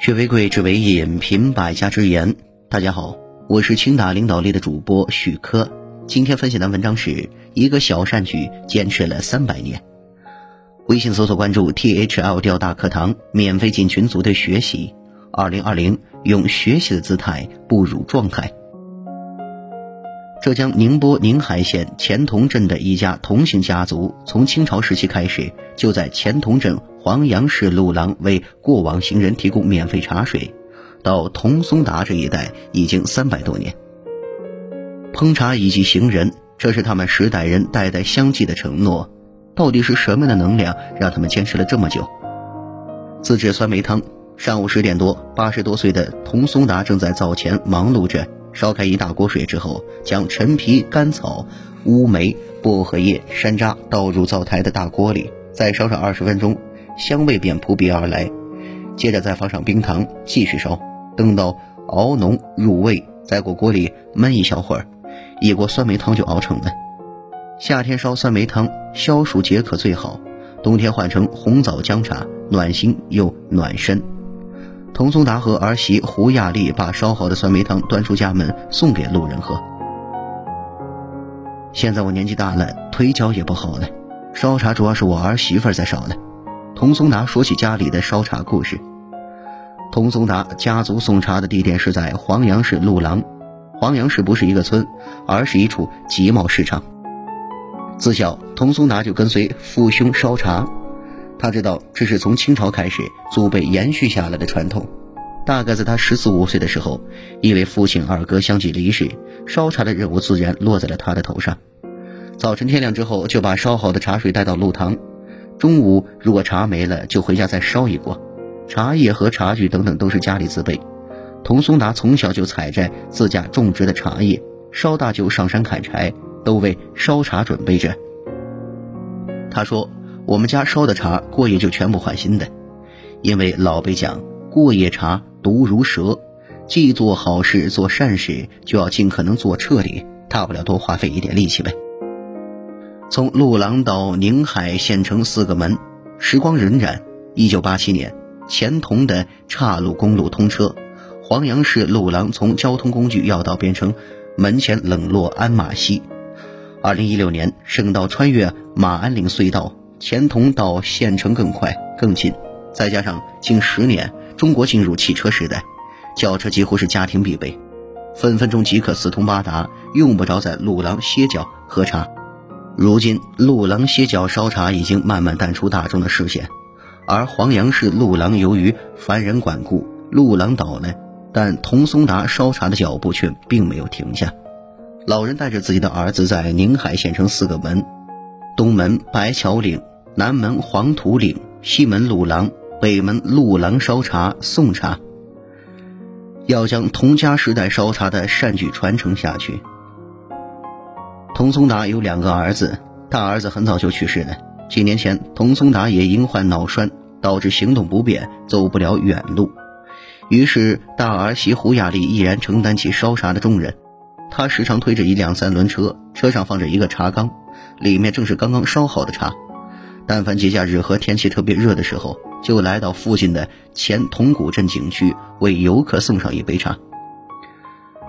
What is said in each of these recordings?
学为贵，知为引，品百家之言。大家好，我是清大领导力的主播许科。今天分享的文章是一个小善举坚持了三百年。微信搜索关注 T H L 调大课堂，免费进群组队学习。二零二零，用学习的姿态步入状态。浙江宁波宁海县钱塘镇的一家同姓家族，从清朝时期开始，就在钱塘镇黄杨市路廊为过往行人提供免费茶水，到童松达这一带已经三百多年。烹茶以及行人，这是他们十代人代代相继的承诺。到底是什么样的能量让他们坚持了这么久？自制酸梅汤。上午十点多，八十多岁的童松达正在灶前忙碌着。烧开一大锅水之后，将陈皮、甘草、乌梅、薄荷叶、山楂倒入灶台的大锅里，再烧上二十分钟，香味便扑鼻而来。接着再放上冰糖，继续烧，等到熬浓入味，在锅锅里焖一小会儿，一锅酸梅汤就熬成了。夏天烧酸梅汤，消暑解渴最好；冬天换成红枣姜茶，暖心又暖身。童松达和儿媳胡亚丽把烧好的酸梅汤端出家门，送给路人喝。现在我年纪大了，腿脚也不好了，烧茶主要是我儿媳妇在烧了。童松达说起家里的烧茶故事。童松达家族送茶的地点是在黄杨市路廊，黄杨市不是一个村，而是一处集贸市场。自小，童松达就跟随父兄烧茶。他知道这是从清朝开始祖辈延续下来的传统。大概在他十四五岁的时候，因为父亲二哥相继离世，烧茶的任务自然落在了他的头上。早晨天亮之后，就把烧好的茶水带到路堂。中午如果茶没了，就回家再烧一锅。茶叶和茶具等等都是家里自备。童松达从小就采摘自家种植的茶叶，烧大就上山砍柴，都为烧茶准备着。他说。我们家烧的茶过夜就全部换新的，因为老辈讲过夜茶毒如蛇，既做好事做善事就要尽可能做彻底，大不了多花费一点力气呗。从路廊到宁海县城四个门，时光荏苒。一九八七年，钱塘的岔路公路通车，黄杨市路廊从交通工具要道变成门前冷落鞍马稀。二零一六年，省道穿越马鞍岭隧道。钱塘到县城更快更近，再加上近十年中国进入汽车时代，轿车几乎是家庭必备，分分钟即可四通八达，用不着在路廊歇脚喝茶。如今路廊歇脚烧茶已经慢慢淡出大众的视线，而黄杨市路廊由于凡人管顾，路廊倒了，但童松达烧茶的脚步却并没有停下。老人带着自己的儿子在宁海县城四个门，东门白桥岭。南门黄土岭，西门鲁廊，北门路廊烧茶送茶，要将童家时代烧茶的善举传承下去。童松达有两个儿子，大儿子很早就去世了。几年前，童松达也因患脑栓，导致行动不便，走不了远路。于是，大儿媳胡亚丽毅然承担起烧茶的重任。她时常推着一辆三轮车，车上放着一个茶缸，里面正是刚刚烧好的茶。但凡节假日和天气特别热的时候，就来到附近的前铜鼓镇景区为游客送上一杯茶。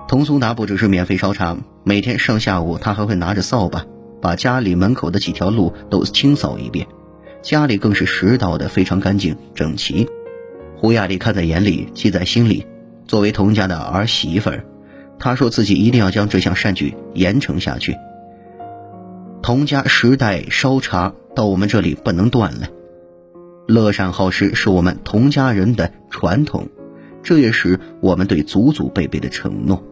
童松达不只是免费烧茶，每天上下午他还会拿着扫把，把家里门口的几条路都清扫一遍，家里更是拾到的非常干净整齐。胡亚丽看在眼里，记在心里。作为童家的儿媳妇儿，她说自己一定要将这项善举延承下去。童家十代烧茶。到我们这里不能断了。乐善好施是我们童家人的传统，这也是我们对祖祖辈辈的承诺。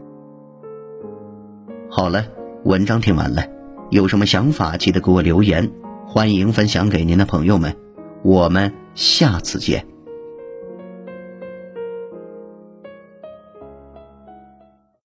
好了，文章听完了，有什么想法记得给我留言，欢迎分享给您的朋友们。我们下次见。